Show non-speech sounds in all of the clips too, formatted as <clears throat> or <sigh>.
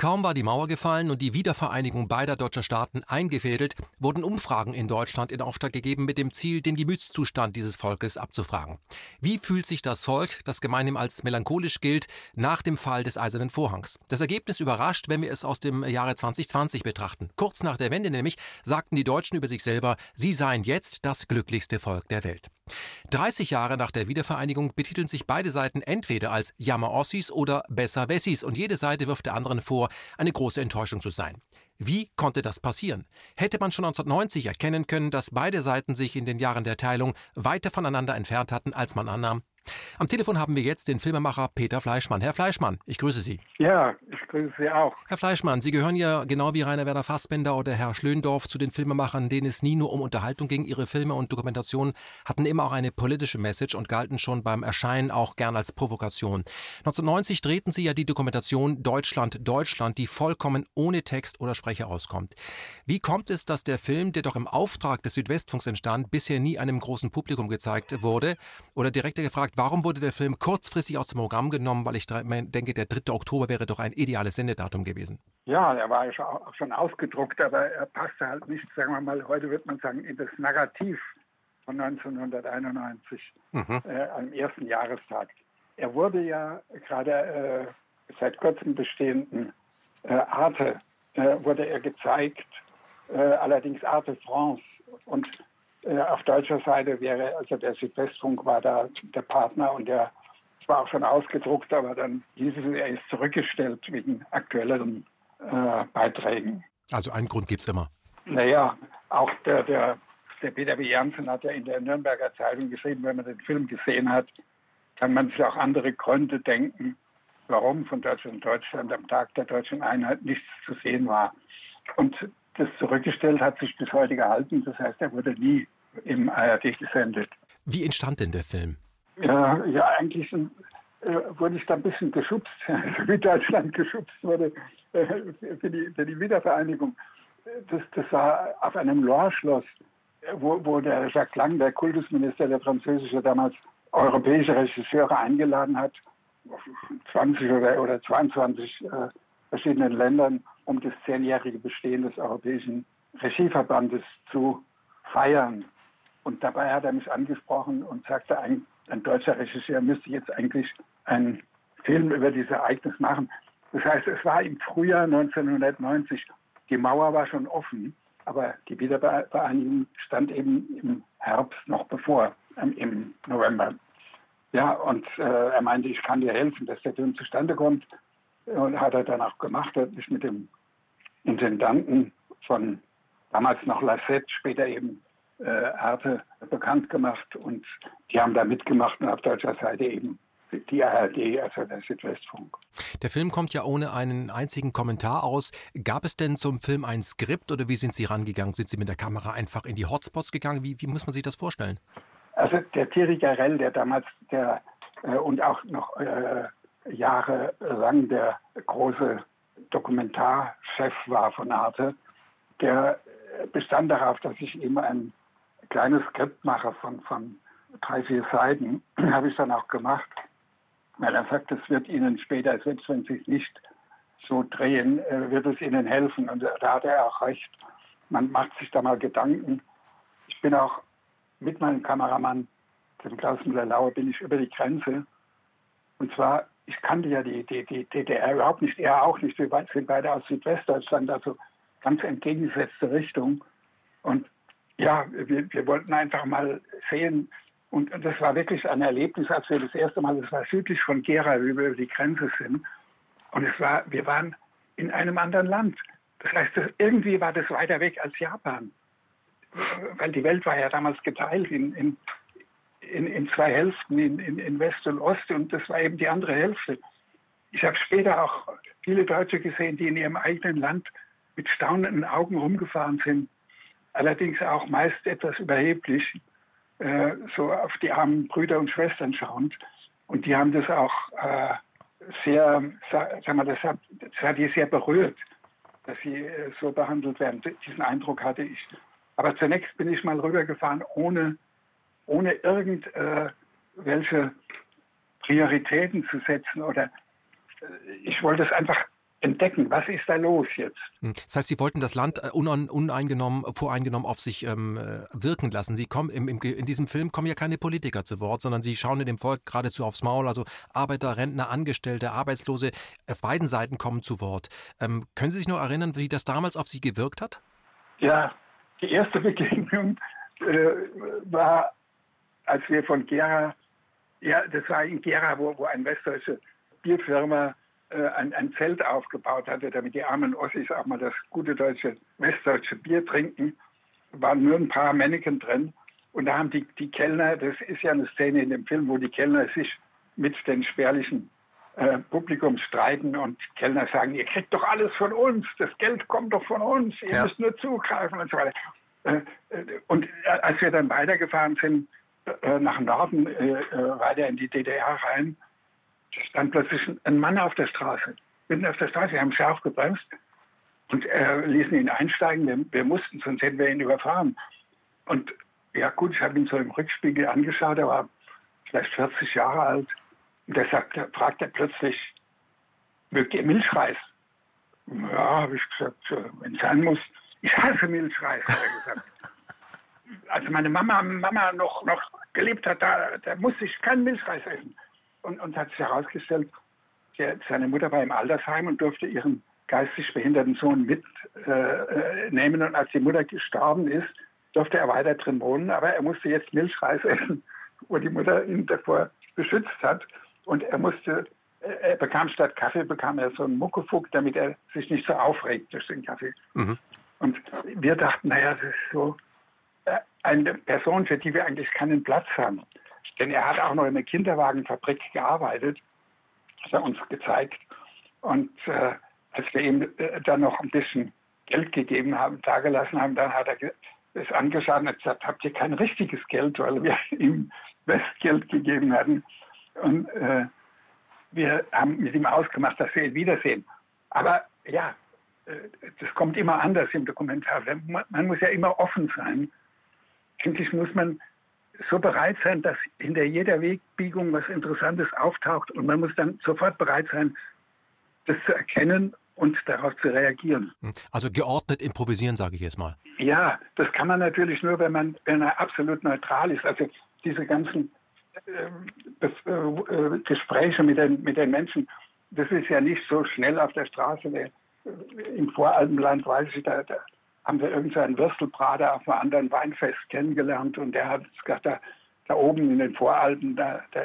Kaum war die Mauer gefallen und die Wiedervereinigung beider deutscher Staaten eingefädelt, wurden Umfragen in Deutschland in Auftrag gegeben mit dem Ziel, den Gemütszustand dieses Volkes abzufragen. Wie fühlt sich das Volk, das gemeinhin als melancholisch gilt, nach dem Fall des Eisernen Vorhangs? Das Ergebnis überrascht, wenn wir es aus dem Jahre 2020 betrachten. Kurz nach der Wende nämlich sagten die Deutschen über sich selber, sie seien jetzt das glücklichste Volk der Welt. 30 Jahre nach der Wiedervereinigung betiteln sich beide Seiten entweder als Jammer-Ossis oder Besser-Wessis und jede Seite wirft der anderen vor, eine große Enttäuschung zu sein. Wie konnte das passieren? Hätte man schon 1990 erkennen können, dass beide Seiten sich in den Jahren der Teilung weiter voneinander entfernt hatten, als man annahm? Am Telefon haben wir jetzt den Filmemacher Peter Fleischmann. Herr Fleischmann, ich grüße Sie. Ja, ich grüße Sie auch. Herr Fleischmann, Sie gehören ja genau wie Rainer Werner Fassbender oder Herr Schlöndorff zu den Filmemachern, denen es nie nur um Unterhaltung ging. Ihre Filme und Dokumentationen hatten immer auch eine politische Message und galten schon beim Erscheinen auch gern als Provokation. 1990 drehten Sie ja die Dokumentation Deutschland, Deutschland, die vollkommen ohne Text oder Sprecher auskommt. Wie kommt es, dass der Film, der doch im Auftrag des Südwestfunks entstand, bisher nie einem großen Publikum gezeigt wurde? Oder direkter gefragt, Warum wurde der Film kurzfristig aus dem Programm genommen? Weil ich denke, der 3. Oktober wäre doch ein ideales Sendedatum gewesen. Ja, er war auch schon ausgedruckt, aber er passte halt nicht, sagen wir mal, heute wird man sagen, in das Narrativ von 1991, mhm. äh, am ersten Jahrestag. Er wurde ja gerade äh, seit kurzem bestehenden äh, Arte, äh, wurde er gezeigt, äh, allerdings Arte France. Und äh, auf deutscher Seite wäre, also der Südwestfunk war da der Partner und der war auch schon ausgedruckt, aber dann hieß es, er ist zurückgestellt wegen aktuelleren äh, Beiträgen. Also einen Grund gibt es immer. Naja, auch der, der, der Peter W. Janssen hat ja in der Nürnberger Zeitung geschrieben, wenn man den Film gesehen hat, kann man sich auch andere Gründe denken, warum von Deutschland Deutschland am Tag der deutschen Einheit nichts zu sehen war. Und das zurückgestellt hat sich bis heute gehalten. Das heißt, er wurde nie im ARD gesendet. Wie entstand denn der Film? Ja, ja eigentlich äh, wurde ich da ein bisschen geschubst, <laughs> wie Deutschland geschubst wurde äh, für, die, für die Wiedervereinigung. Das, das war auf einem Loire-Schloss, wo, wo der Jacques Lang, der Kultusminister, der französische, damals europäische Regisseure eingeladen hat, 20 oder, oder 22 äh, verschiedenen Ländern, um das zehnjährige Bestehen des Europäischen Regieverbandes zu feiern. Und dabei hat er mich angesprochen und sagte, ein, ein deutscher Regisseur müsste jetzt eigentlich einen Film über dieses Ereignis machen. Das heißt, es war im Frühjahr 1990. Die Mauer war schon offen, aber die Wiedervereinigung stand eben im Herbst noch bevor, ähm, im November. Ja, und äh, er meinte, ich kann dir helfen, dass der Film zustande kommt. Und hat er dann auch gemacht, hat mich mit dem Intendanten von damals noch Lassette, später eben äh, Arte bekannt gemacht und die haben da mitgemacht und auf deutscher Seite eben die ARD, also der Südwestfunk. Der Film kommt ja ohne einen einzigen Kommentar aus. Gab es denn zum Film ein Skript oder wie sind Sie rangegangen? Sind Sie mit der Kamera einfach in die Hotspots gegangen? Wie, wie muss man sich das vorstellen? Also der Thierry Garel, der damals der äh, und auch noch äh, jahrelang der große Dokumentarchef war von Arte, der bestand darauf, dass ich ihm ein kleines Skript mache von, von drei, vier Seiten. <clears throat> Habe ich dann auch gemacht, weil er sagt, es wird Ihnen später, selbst wenn Sie es nicht so drehen, äh, wird es Ihnen helfen. Und da hat er auch recht. Man macht sich da mal Gedanken. Ich bin auch mit meinem Kameramann, dem Klaus Müller-Lauer, bin ich über die Grenze. Und zwar ich kannte ja die, die, die DDR überhaupt nicht, er auch nicht. Wir sind beide aus Südwestdeutschland, also ganz entgegengesetzte Richtung. Und ja, wir, wir wollten einfach mal sehen, und das war wirklich ein Erlebnis, als wir das erste Mal, das war südlich von Gera, wie wir über die Grenze sind. Und es war, wir waren in einem anderen Land. Das heißt, irgendwie war das weiter weg als Japan. Weil die Welt war ja damals geteilt in, in, in, in zwei Hälften, in, in, in West und Ost, und das war eben die andere Hälfte. Ich habe später auch viele Deutsche gesehen, die in ihrem eigenen Land mit staunenden Augen rumgefahren sind, allerdings auch meist etwas überheblich, äh, so auf die armen Brüder und Schwestern schauend. Und die haben das auch äh, sehr, sag mal, das hat, das hat die sehr berührt, dass sie äh, so behandelt werden. Diesen Eindruck hatte ich. Aber zunächst bin ich mal rübergefahren, ohne ohne irgendwelche Prioritäten zu setzen oder äh, ich wollte es einfach entdecken, was ist da los jetzt. Hm. Das heißt, Sie wollten das Land äh, uneingenommen, voreingenommen auf sich ähm, äh, wirken lassen. Sie kommen im, im, in diesem Film kommen ja keine Politiker zu Wort, sondern Sie schauen in dem Volk geradezu aufs Maul. Also Arbeiter, Rentner, Angestellte, Arbeitslose, auf beiden Seiten kommen zu Wort. Ähm, können Sie sich noch erinnern, wie das damals auf Sie gewirkt hat? Ja, die erste <laughs> Begegnung äh, war, als wir von Gera, ja, das war in Gera, wo, wo eine westdeutsche Bierfirma äh, ein, ein Zelt aufgebaut hatte, damit die armen Ossis auch mal das gute deutsche, westdeutsche Bier trinken. waren nur ein paar Männchen drin. Und da haben die, die Kellner, das ist ja eine Szene in dem Film, wo die Kellner sich mit den spärlichen äh, Publikum streiten und Kellner sagen, ihr kriegt doch alles von uns, das Geld kommt doch von uns, ihr ja. müsst nur zugreifen und so weiter. Äh, äh und äh, als wir dann weitergefahren sind, äh, nach Norden, weiter in die DDR rein, stand plötzlich ein Mann auf der Straße, mitten auf der Straße. Wir haben scharf gebremst und äh, ließen ihn einsteigen. Wir, wir, mussten, sonst hätten wir ihn überfahren. Und ja gut, ich habe ihn so im Rückspiegel angeschaut. Er war vielleicht 40 Jahre alt. Und sagt, fragt er plötzlich, mögt ihr Milchreis? Ja, habe ich gesagt, wenn es sein muss. Ich hasse Milchreis, hat er gesagt. <laughs> Als meine Mama, Mama noch, noch gelebt hat, da, da musste ich keinen Milchreis essen. Und, und hat sich herausgestellt, der, seine Mutter war im Altersheim und durfte ihren geistig behinderten Sohn mitnehmen. Äh, und als die Mutter gestorben ist, durfte er weiter drin wohnen, aber er musste jetzt Milchreis <laughs> essen, wo die Mutter ihn davor beschützt hat. Und er musste, er bekam statt Kaffee, bekam er so einen Muckefuck, damit er sich nicht so aufregt durch den Kaffee. Mhm. Und wir dachten, naja, das ist so äh, eine Person, für die wir eigentlich keinen Platz haben. Denn er hat auch noch in der Kinderwagenfabrik gearbeitet, hat er uns gezeigt. Und äh, als wir ihm äh, dann noch ein bisschen Geld gegeben haben, dagelassen haben, dann hat er es angeschaut und hat gesagt, habt ihr kein richtiges Geld, weil wir <laughs> ihm Westgeld gegeben hatten. Und äh, wir haben mit ihm ausgemacht, dass wir ihn wiedersehen. Aber ja, äh, das kommt immer anders im Dokumentar. Man muss ja immer offen sein. Endlich muss man so bereit sein, dass hinter jeder Wegbiegung was Interessantes auftaucht und man muss dann sofort bereit sein, das zu erkennen und darauf zu reagieren. Also geordnet improvisieren, sage ich jetzt mal. Ja, das kann man natürlich nur, wenn man, wenn er absolut neutral ist. Also diese ganzen äh, äh, Gespräche mit den, mit den Menschen, das ist ja nicht so schnell auf der Straße. Äh, Im Voralpenland weiß ich, da, da haben wir irgendeinen Würstelbrater auf einem anderen Weinfest kennengelernt und der hat gesagt, da, da oben in den Voralpen, da, da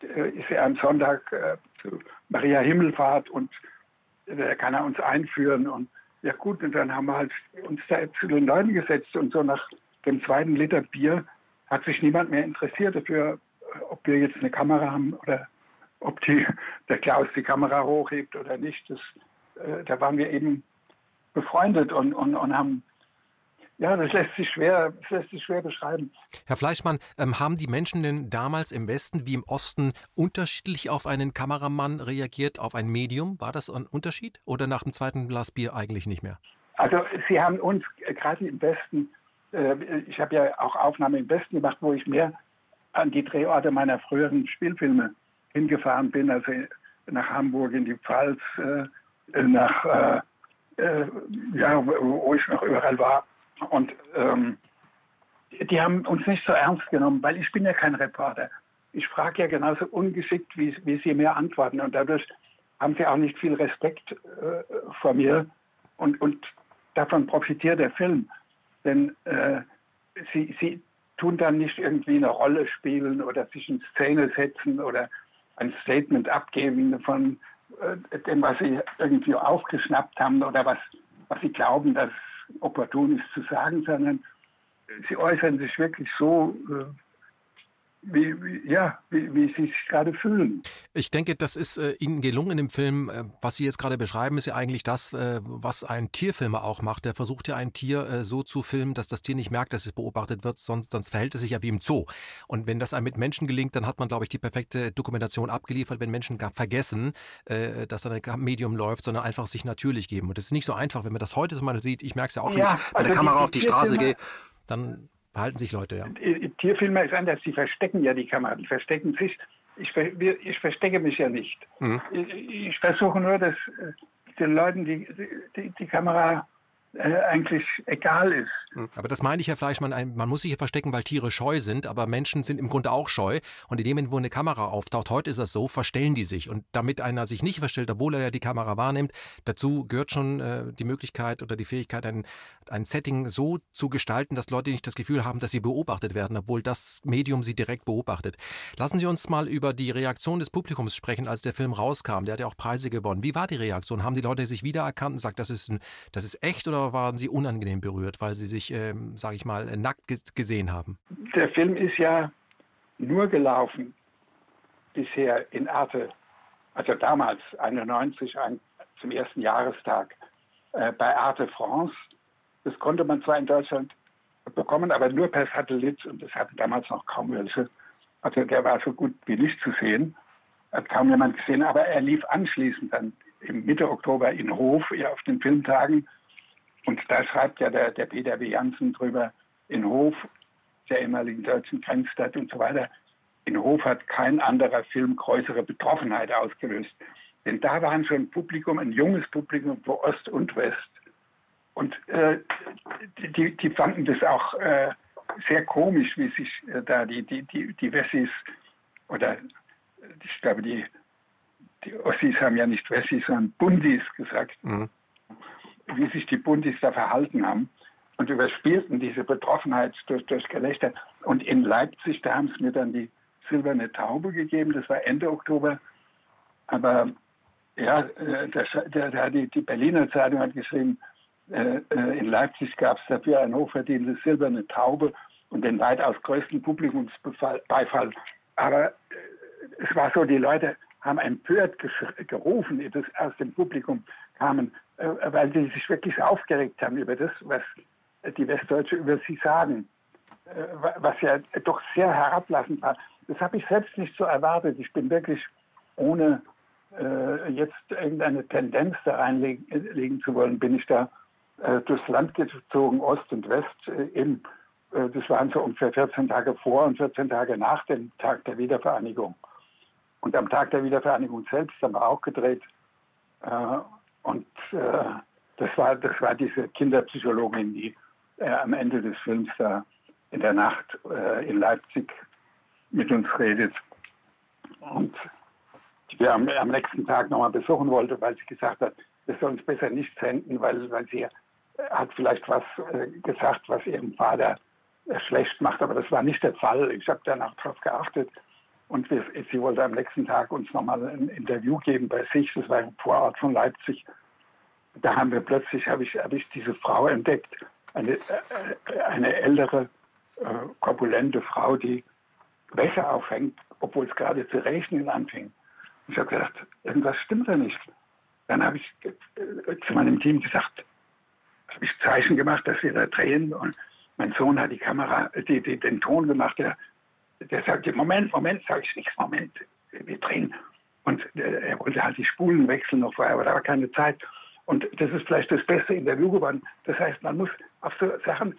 ist er am Sonntag äh, zu Maria Himmelfahrt und da kann er uns einführen und ja gut, und dann haben wir halt uns da zu den Leuten gesetzt und so nach dem zweiten Liter Bier hat sich niemand mehr interessiert dafür, ob wir jetzt eine Kamera haben oder ob die, der Klaus die Kamera hochhebt oder nicht. Das, äh, da waren wir eben befreundet und, und, und haben ja, das lässt sich schwer, lässt sich schwer beschreiben. Herr Fleischmann, ähm, haben die Menschen denn damals im Westen wie im Osten unterschiedlich auf einen Kameramann reagiert, auf ein Medium? War das ein Unterschied? Oder nach dem zweiten Glas Bier eigentlich nicht mehr? Also Sie haben uns gerade im Westen, äh, ich habe ja auch Aufnahmen im Westen gemacht, wo ich mehr an die Drehorte meiner früheren Spielfilme hingefahren bin, also nach Hamburg in die Pfalz, äh, nach äh, äh, ja, wo ich noch überall war. Und ähm, die haben uns nicht so ernst genommen, weil ich bin ja kein Reporter. Ich frage ja genauso ungeschickt, wie, wie sie mir antworten. Und dadurch haben sie auch nicht viel Respekt äh, vor mir. Und, und davon profitiert der Film. Denn äh, sie, sie tun dann nicht irgendwie eine Rolle spielen oder sich in Szene setzen oder ein Statement abgeben von dem, was sie irgendwie aufgeschnappt haben oder was, was sie glauben, dass opportun ist zu sagen, sondern sie äußern sich wirklich so, äh, wie, wie, ja, wie, wie Sie sich gerade fühlen. Ich denke, das ist äh, Ihnen gelungen im Film. Äh, was Sie jetzt gerade beschreiben, ist ja eigentlich das, äh, was ein Tierfilmer auch macht. Der versucht ja ein Tier äh, so zu filmen, dass das Tier nicht merkt, dass es beobachtet wird, sonst, sonst verhält es sich ja wie im Zoo. Und wenn das einem mit Menschen gelingt, dann hat man, glaube ich, die perfekte Dokumentation abgeliefert, wenn Menschen gar vergessen, äh, dass da ein Medium läuft, sondern einfach sich natürlich geben. Und das ist nicht so einfach, wenn man das heute mal sieht. Ich merke es ja auch, wenn ja, ich mit also der Kamera auf die Straße gehe, dann Verhalten sich Leute, ja. Tierfilmer ist anders, die verstecken ja die Kamera, die verstecken sich. Ich, ich verstecke mich ja nicht. Mhm. Ich, ich, versuche nur, das, den Leuten die, die, die Kamera äh, eigentlich egal ist. Hm. Aber das meine ich, Herr Fleischmann, man muss sich hier verstecken, weil Tiere scheu sind, aber Menschen sind im Grunde auch scheu. Und in dem Moment, wo eine Kamera auftaucht, heute ist das so, verstellen die sich. Und damit einer sich nicht verstellt, obwohl er ja die Kamera wahrnimmt, dazu gehört schon äh, die Möglichkeit oder die Fähigkeit, ein, ein Setting so zu gestalten, dass Leute nicht das Gefühl haben, dass sie beobachtet werden, obwohl das Medium sie direkt beobachtet. Lassen Sie uns mal über die Reaktion des Publikums sprechen, als der Film rauskam. Der hat ja auch Preise gewonnen. Wie war die Reaktion? Haben die Leute sich wiedererkannt und gesagt, das ist, ein, das ist echt oder waren sie unangenehm berührt, weil sie sich, ähm, sage ich mal, nackt gesehen haben? Der Film ist ja nur gelaufen bisher in Arte, also damals 91, ein, zum ersten Jahrestag äh, bei Arte France. Das konnte man zwar in Deutschland bekommen, aber nur per Satellit und das hatten damals noch kaum welche. Also der war so gut wie nicht zu sehen, hat kaum jemand gesehen, aber er lief anschließend dann im Mitte Oktober in Hof ja, auf den Filmtagen und da schreibt ja der, der Peter W. Janssen drüber, in Hof, der ehemaligen deutschen Grenzstadt und so weiter, in Hof hat kein anderer Film größere Betroffenheit ausgelöst. Denn da waren schon Publikum, ein junges Publikum für Ost und West. Und äh, die, die fanden das auch äh, sehr komisch, wie sich äh, da die, die, die, die Wessis oder ich glaube, die, die Ossis haben ja nicht Wessis, sondern Bundis gesagt. Mhm wie sich die Bundis da verhalten haben und überspielten diese Betroffenheit durch, durch Gelächter. Und in Leipzig, da haben sie mir dann die silberne Taube gegeben, das war Ende Oktober. Aber ja, äh, der, der, die, Berliner Zeitung hat geschrieben, äh, äh in Leipzig gab es dafür eine hochverdiente silberne Taube und den weitaus größten Publikumsbeifall. Aber es war so, die Leute haben empört gerufen, das aus dem Publikum kamen, äh, weil sie sich wirklich aufgeregt haben über das, was die Westdeutsche über sie sagen, äh, was ja doch sehr herablassend war. Das habe ich selbst nicht so erwartet. Ich bin wirklich, ohne äh, jetzt irgendeine Tendenz da reinlegen zu wollen, bin ich da durchs Land gezogen, Ost und West. eben, das waren so ungefähr 14 Tage vor und 14 Tage nach dem Tag der Wiedervereinigung. Und am Tag der Wiedervereinigung selbst haben wir auch gedreht. Und äh, das, war, das war diese Kinderpsychologin, die äh, am Ende des Films da in der Nacht äh, in Leipzig mit uns redet. Und die wir am, am nächsten Tag nochmal besuchen wollte, weil sie gesagt hat, wir sollen uns besser nicht senden, weil, weil sie hat vielleicht was äh, gesagt, was ihrem Vater äh, schlecht macht, aber das war nicht der Fall. Ich habe danach darauf geachtet und wir, sie wollte am nächsten Tag uns nochmal ein Interview geben bei sich. Das war im Vorort von Leipzig. Da haben wir plötzlich, habe ich, hab ich diese Frau entdeckt, eine, äh, eine ältere, äh, korpulente Frau, die Wäsche aufhängt, obwohl es gerade zu regnen anfing. Ich habe gedacht, irgendwas stimmt da nicht. Dann habe ich äh, zu meinem Team gesagt, habe ich Zeichen gemacht, dass wir da drehen. Und mein Sohn hat die Kamera, die, die, den Ton gemacht, der der sagte, Moment, Moment, sage ich nichts, Moment, wir drehen. Und er wollte halt die Spulen wechseln noch vorher, aber da war keine Zeit. Und das ist vielleicht das beste Interview geworden. Das heißt, man muss auf so Sachen,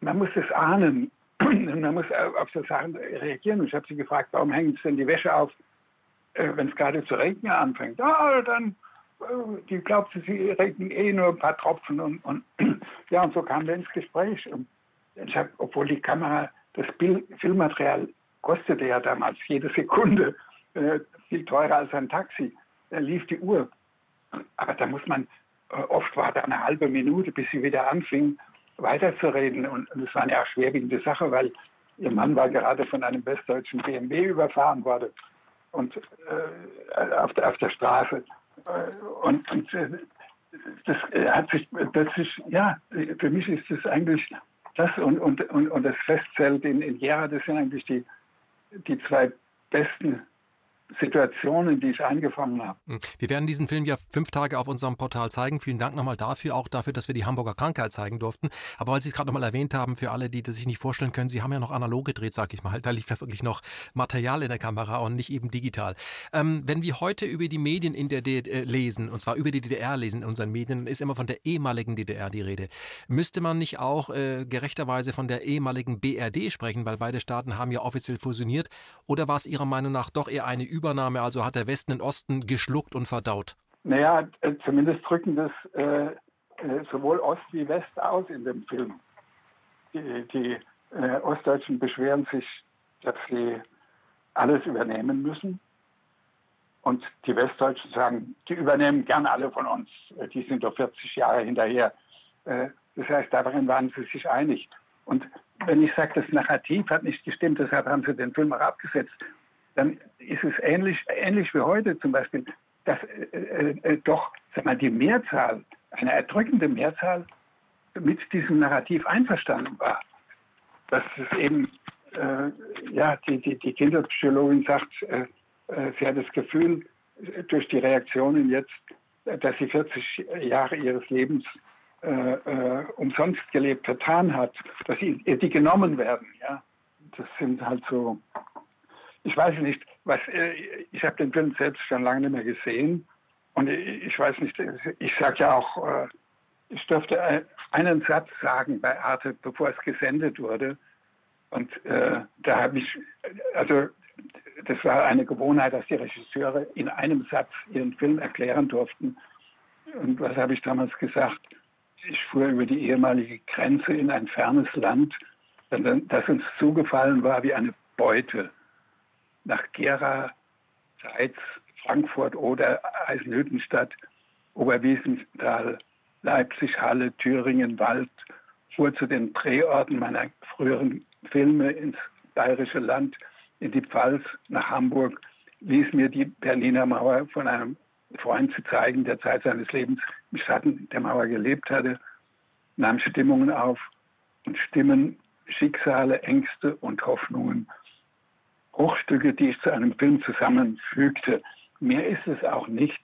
man muss es ahnen. <clears throat> man muss auf so Sachen reagieren. Und ich habe sie gefragt, warum hängen sie denn die Wäsche auf, äh, wenn es gerade zu regnen anfängt? Ah, dann, äh, die glaubt, sie regnen eh nur ein paar Tropfen. Und, und <clears throat> ja, und so kamen wir ins Gespräch. Und ich habe, obwohl die Kamera das Filmmaterial kostete ja damals jede Sekunde äh, viel teurer als ein Taxi. Da lief die Uhr. Aber da muss man, äh, oft war da eine halbe Minute, bis sie wieder anfing, weiterzureden. Und, das war eine schwerwiegende Sache, weil ihr Mann war gerade von einem westdeutschen BMW überfahren worden und äh, auf, der, auf der Straße. Äh, und, und äh, das hat sich plötzlich, ja, für mich ist das eigentlich das und, und, und, und das Festzelt in, in Gera, das sind eigentlich die, die zwei besten Situationen, die ich eingefangen habe. Hm. Wir werden diesen Film ja fünf Tage auf unserem Portal zeigen. Vielen Dank nochmal dafür, auch dafür, dass wir die Hamburger Krankheit zeigen durften. Aber weil Sie es gerade nochmal erwähnt haben, für alle, die das sich nicht vorstellen können, Sie haben ja noch analog gedreht, sag ich mal. Da lief ja wirklich noch Material in der Kamera und nicht eben digital. Ähm, wenn wir heute über die Medien in der DDR äh, lesen, und zwar über die DDR lesen in unseren Medien, dann ist immer von der ehemaligen DDR die Rede. Müsste man nicht auch äh, gerechterweise von der ehemaligen BRD sprechen, weil beide Staaten haben ja offiziell fusioniert? Oder war es Ihrer Meinung nach doch eher eine Übernahme, also hat der Westen den Osten geschluckt und verdaut? Naja, äh, zumindest drücken das äh, äh, sowohl Ost wie West aus in dem Film. Die, die äh, Ostdeutschen beschweren sich, dass sie alles übernehmen müssen. Und die Westdeutschen sagen, die übernehmen gern alle von uns. Die sind doch 40 Jahre hinterher. Äh, das heißt, darin waren sie sich einig. Und wenn ich sage, das Narrativ hat nicht gestimmt, deshalb haben sie den Film auch abgesetzt, dann ist es ähnlich, ähnlich wie heute zum Beispiel, dass äh, äh, äh doch sag mal, die Mehrzahl, eine erdrückende Mehrzahl mit diesem Narrativ einverstanden war. Dass es eben, äh, ja, die, die, die Kinderpsychologin sagt, äh, äh, sie hat das Gefühl, durch die Reaktionen jetzt, dass sie 40 Jahre ihres Lebens umsonst gelebt vertan hat, dass sie, die genommen werden. Ja, das sind halt so. Ich weiß nicht, was. Äh, ich habe den Film selbst schon lange nicht mehr gesehen und ich, weiß nicht. Ich sage ja auch, äh, ich durfte einen Satz sagen bei Arte, bevor es gesendet wurde. Und äh, da habe ich, also das war eine Gewohnheit, dass die Regisseure in einem Satz ihren Film erklären durften. Und was habe ich damals gesagt? Ich fuhr über die ehemalige Grenze in ein fernes Land, das uns zugefallen war wie eine Beute. Nach Gera, Zeitz, Frankfurt oder Eisenhüttenstadt, Oberwiesenthal, Leipzig, Halle, Thüringen, Wald, fuhr zu den Drehorten meiner früheren Filme ins bayerische Land, in die Pfalz, nach Hamburg, ließ mir die Berliner Mauer von einem Freund zu zeigen, der Zeit seines Lebens im Schatten der Mauer gelebt hatte, nahm Stimmungen auf und Stimmen, Schicksale, Ängste und Hoffnungen. Bruchstücke, die ich zu einem Film zusammenfügte. Mehr ist es auch nicht.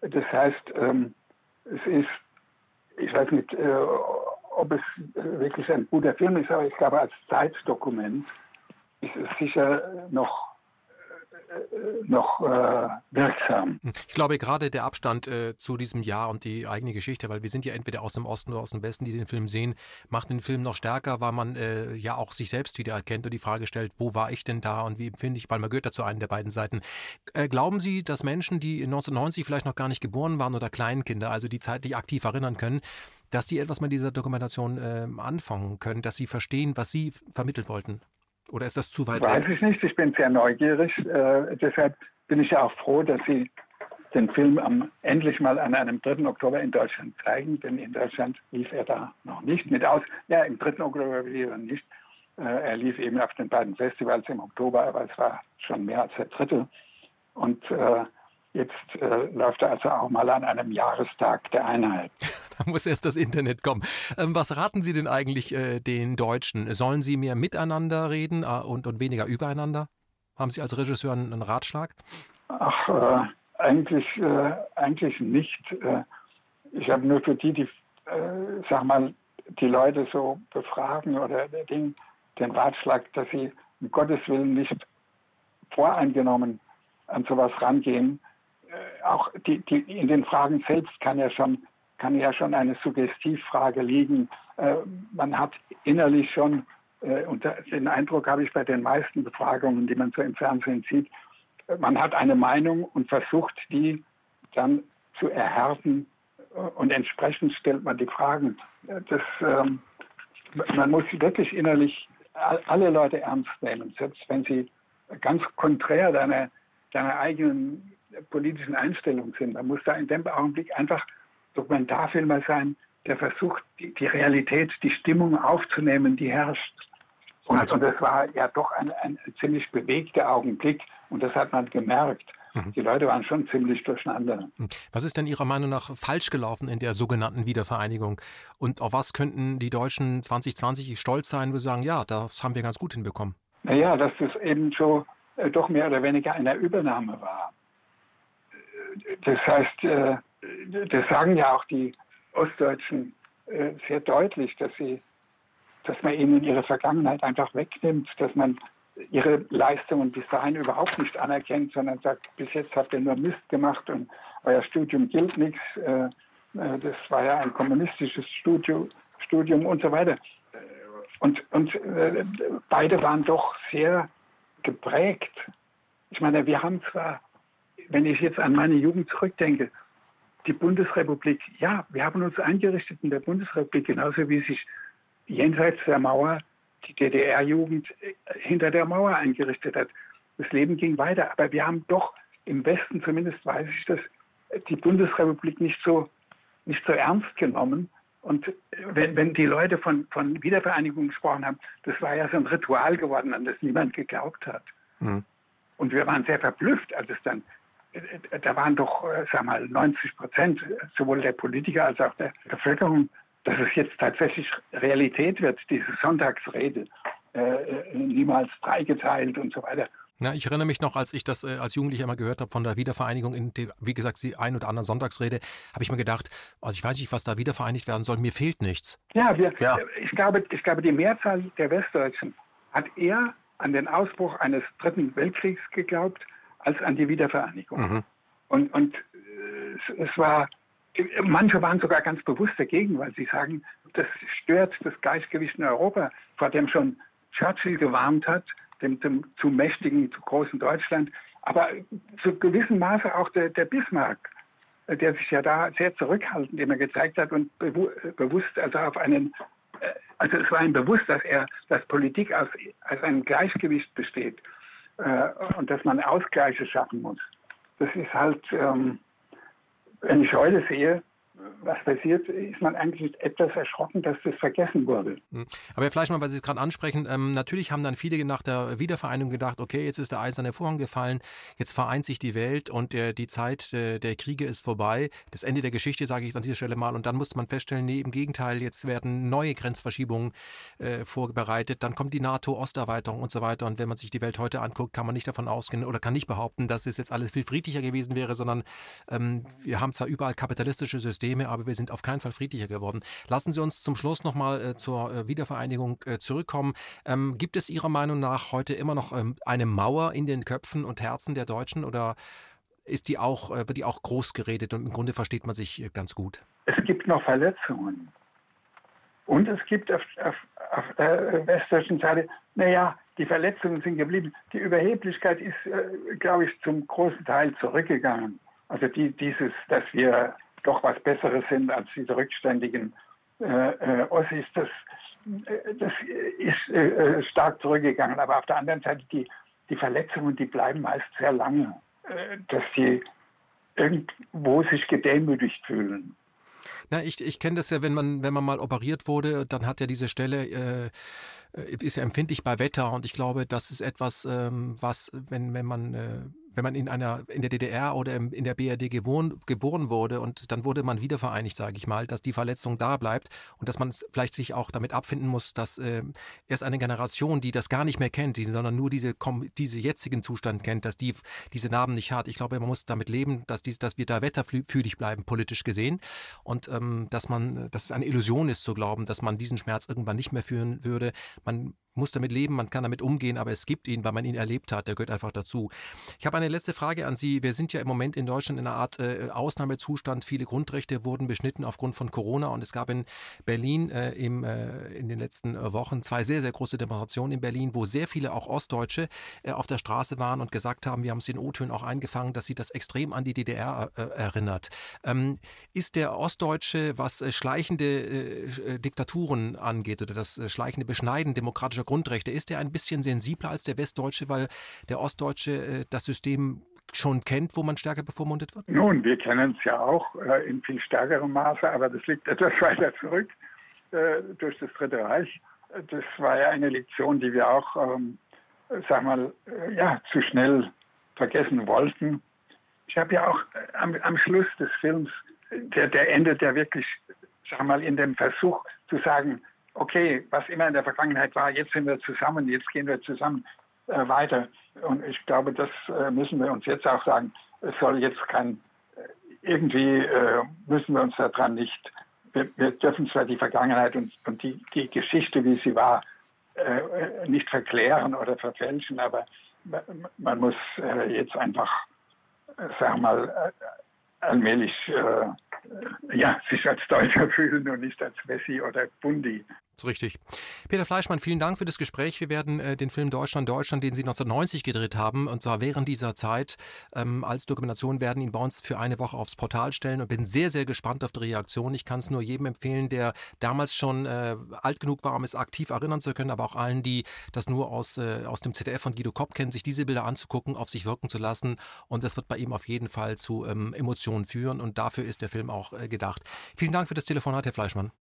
Das heißt, ähm, es ist, ich weiß nicht, äh, ob es wirklich ein guter Film ist, aber ich glaube, als Zeitdokument ist es sicher noch noch äh, wirksam. Ich glaube, gerade der Abstand äh, zu diesem Jahr und die eigene Geschichte, weil wir sind ja entweder aus dem Osten oder aus dem Westen, die den Film sehen, macht den Film noch stärker, weil man äh, ja auch sich selbst wieder erkennt und die Frage stellt, wo war ich denn da und wie empfinde ich, weil man gehört dazu einen der beiden Seiten. Äh, glauben Sie, dass Menschen, die 1990 vielleicht noch gar nicht geboren waren oder Kleinkinder, also die Zeit nicht aktiv erinnern können, dass sie etwas mit dieser Dokumentation ähm, anfangen können, dass sie verstehen, was Sie vermittelt wollten? Oder ist das zu weit Weiß weg? ich nicht. Ich bin sehr neugierig. Äh, deshalb bin ich ja auch froh, dass Sie den Film am, endlich mal an einem 3. Oktober in Deutschland zeigen, denn in Deutschland lief er da noch nicht mit aus. Ja, im 3. Oktober lief er nicht. Äh, er lief eben auf den beiden Festivals im Oktober, aber es war schon mehr als der dritte. Und äh, Jetzt äh, läuft er also auch mal an einem Jahrestag der Einheit. <laughs> da muss erst das Internet kommen. Ähm, was raten Sie denn eigentlich äh, den Deutschen? Sollen sie mehr miteinander reden äh, und, und weniger übereinander? Haben Sie als Regisseur einen, einen Ratschlag? Ach, äh, eigentlich, äh, eigentlich nicht. Äh, ich habe nur für die, die, sag mal, die Leute so befragen oder den, den Ratschlag, dass sie um Gottes Willen nicht voreingenommen an sowas rangehen, auch die, die, in den Fragen selbst kann ja schon, kann ja schon eine Suggestivfrage liegen. Äh, man hat innerlich schon, äh, und den Eindruck habe ich bei den meisten Befragungen, die man so im Fernsehen sieht, äh, man hat eine Meinung und versucht die dann zu erhärten äh, und entsprechend stellt man die Fragen. Äh, das, ähm, man muss wirklich innerlich alle Leute ernst nehmen, selbst wenn sie ganz konträr deiner, deiner eigenen politischen Einstellung sind. Man muss da in dem Augenblick einfach Dokumentarfilmer sein, der versucht, die, die Realität, die Stimmung aufzunehmen, die herrscht. Und, und das war ja doch ein, ein ziemlich bewegter Augenblick und das hat man gemerkt. Mhm. Die Leute waren schon ziemlich durcheinander. Mhm. Was ist denn Ihrer Meinung nach falsch gelaufen in der sogenannten Wiedervereinigung? Und auf was könnten die Deutschen 2020 stolz sein, wo sie sagen, ja, das haben wir ganz gut hinbekommen? Naja, dass das eben so äh, doch mehr oder weniger eine Übernahme war das heißt, äh, das sagen ja auch die Ostdeutschen äh, sehr deutlich, dass sie, dass man ihnen ihre Vergangenheit einfach wegnimmt, dass man ihre Leistungen bis dahin überhaupt nicht anerkennt, sondern sagt, bis jetzt habt ihr nur Mist gemacht und euer Studium gilt nichts. Äh, das war ja ein kommunistisches Studium, und so weiter. Und, und beide waren doch sehr geprägt. Ich meine, wir haben zwar wenn ich jetzt an meine Jugend zurückdenke, die Bundesrepublik, ja, wir haben uns eingerichtet in der Bundesrepublik, genauso wie sich jenseits der Mauer die DDR-Jugend äh, hinter der Mauer eingerichtet hat. Das Leben ging weiter, aber wir haben doch im Westen, zumindest weiß ich das, die Bundesrepublik nicht so, nicht so ernst genommen. Und wenn, wenn die Leute von, von Wiedervereinigung gesprochen haben, das war ja so ein Ritual geworden, an das niemand geglaubt hat. Mhm. Und wir waren sehr verblüfft, als es dann, da waren doch, äh, sag mal, 90 Prozent sowohl der Politiker als auch der Bevölkerung, dass es jetzt tatsächlich Realität wird, diese Sonntagsrede, äh, äh niemals freigeteilt und so weiter. Ja, ich erinnere mich noch, als ich das äh, als Jugendlicher immer gehört habe von der Wiedervereinigung, in dem, wie gesagt, die ein oder andere Sonntagsrede, habe ich mir gedacht, also ich weiß nicht, was da wiedervereinigt werden soll, mir fehlt nichts. Ja, wir, ja. Ich, glaube, ich glaube, die Mehrzahl der Westdeutschen hat eher an den Ausbruch eines Dritten Weltkriegs geglaubt, als an die Wiedervereinigung. Mhm. Und, und äh, es, war, manche waren sogar ganz bewusst dagegen, weil sie sagen, das stört das Gleichgewicht in Europa, vor dem schon Churchill gewarnt hat dem, dem zu mächtigen, zu großen Deutschland, aber zu gewissem Maße auch der, der Bismarck, äh, der sich ja da sehr zurückhaltend immer gezeigt hat und bewu bewusst also auf einen, äh, also es war ihm bewusst, dass er, dass Politik aus, aus einem Gleichgewicht besteht äh, und dass man Ausgleiche schaffen muss. Das ist halt, ähm, wenn ich heute sehe, was passiert, ist man eigentlich etwas erschrocken, dass das vergessen wurde. Hm. Aber vielleicht mal, weil Sie es gerade ansprechen, ähm, natürlich haben dann viele nach der Wiedervereinigung gedacht, okay, jetzt ist der eiserne Vorhang gefallen, jetzt vereint sich die Welt und der, die Zeit der, der Kriege ist vorbei. Das Ende der Geschichte sage ich an dieser Stelle mal und dann muss man feststellen, nee, im Gegenteil, jetzt werden neue Grenzverschiebungen äh, vorbereitet, dann kommt die NATO-Osterweiterung und so weiter und wenn man sich die Welt heute anguckt, kann man nicht davon ausgehen oder kann nicht behaupten, dass es jetzt alles viel friedlicher gewesen wäre, sondern ähm, wir haben zwar überall kapitalistische Systeme, Probleme, aber wir sind auf keinen Fall friedlicher geworden. Lassen Sie uns zum Schluss nochmal äh, zur äh, Wiedervereinigung äh, zurückkommen. Ähm, gibt es Ihrer Meinung nach heute immer noch ähm, eine Mauer in den Köpfen und Herzen der Deutschen oder ist die auch, äh, wird die auch groß geredet und im Grunde versteht man sich äh, ganz gut? Es gibt noch Verletzungen. Und es gibt auf, auf, auf der westdeutschen Seite, naja, die Verletzungen sind geblieben. Die Überheblichkeit ist, äh, glaube ich, zum großen Teil zurückgegangen. Also die, dieses, dass wir doch was Besseres sind als diese rückständigen äh, äh, Ossis. Das, äh, das ist äh, äh, stark zurückgegangen. Aber auf der anderen Seite, die, die Verletzungen, die bleiben meist sehr lange, äh, dass sie irgendwo sich gedemütigt fühlen. Na, ich, ich kenne das ja, wenn man, wenn man mal operiert wurde, dann hat ja diese Stelle, äh, ist ja empfindlich bei Wetter und ich glaube, das ist etwas, ähm, was, wenn, wenn man äh, wenn man in einer in der DDR oder in der BRD gewohn, geboren wurde und dann wurde man wieder vereinigt, sage ich mal, dass die Verletzung da bleibt und dass man vielleicht sich auch damit abfinden muss, dass äh, erst eine Generation, die das gar nicht mehr kennt, die, sondern nur diese diese jetzigen Zustand kennt, dass die diese Narben nicht hat. Ich glaube, man muss damit leben, dass dies, dass wir da wetterfühlig bleiben, politisch gesehen und ähm, dass man, dass es eine Illusion ist zu glauben, dass man diesen Schmerz irgendwann nicht mehr führen würde. Man muss damit leben, man kann damit umgehen, aber es gibt ihn, weil man ihn erlebt hat. Der gehört einfach dazu. Ich habe eine letzte Frage an Sie. Wir sind ja im Moment in Deutschland in einer Art äh, Ausnahmezustand. Viele Grundrechte wurden beschnitten aufgrund von Corona und es gab in Berlin äh, im, äh, in den letzten äh, Wochen zwei sehr, sehr große Demonstrationen in Berlin, wo sehr viele auch Ostdeutsche äh, auf der Straße waren und gesagt haben, wir haben es in O-Tönen auch eingefangen, dass sie das extrem an die DDR äh, erinnert. Ähm, ist der Ostdeutsche, was schleichende Diktaturen angeht oder das schleichende Beschneiden demokratischer Grundrechte, ist er ein bisschen sensibler als der Westdeutsche, weil der Ostdeutsche das System schon kennt, wo man stärker bevormundet wird? Nun, wir kennen es ja auch äh, in viel stärkerem Maße, aber das liegt <laughs> etwas weiter zurück äh, durch das Dritte Reich. Das war ja eine Lektion, die wir auch, ähm, sag mal, äh, ja, zu schnell vergessen wollten. Ich habe ja auch äh, am, am, Schluss des Films, der, der endet ja wirklich, sag mal, in dem Versuch zu sagen, okay, was immer in der Vergangenheit war, jetzt sind wir zusammen, jetzt gehen wir zusammen weiter. Und ich glaube, das äh, müssen wir uns jetzt auch sagen. Es soll jetzt kein, äh, irgendwie äh, müssen wir uns daran nicht, wir, wir, dürfen zwar die Vergangenheit und, und die, die, Geschichte, wie sie war, äh, nicht verklären oder verfälschen, aber man muss äh, jetzt einfach, sag mal, allmählich ja, sich als Deutscher fühlen und nicht als Messi oder Bundi. Ist richtig. Peter Fleischmann, vielen Dank für das Gespräch. Wir werden äh, den Film Deutschland, Deutschland, den Sie 1990 gedreht haben, und zwar während dieser Zeit ähm, als Dokumentation, werden ihn bei uns für eine Woche aufs Portal stellen und bin sehr, sehr gespannt auf die Reaktion. Ich kann es nur jedem empfehlen, der damals schon äh, alt genug war, um es aktiv erinnern zu können, aber auch allen, die das nur aus, äh, aus dem ZDF von Guido Kopp kennen, sich diese Bilder anzugucken, auf sich wirken zu lassen. Und das wird bei ihm auf jeden Fall zu ähm, Emotionen führen und dafür ist der Film auch äh, gedacht. Vielen Dank für das Telefonat, Herr Fleischmann.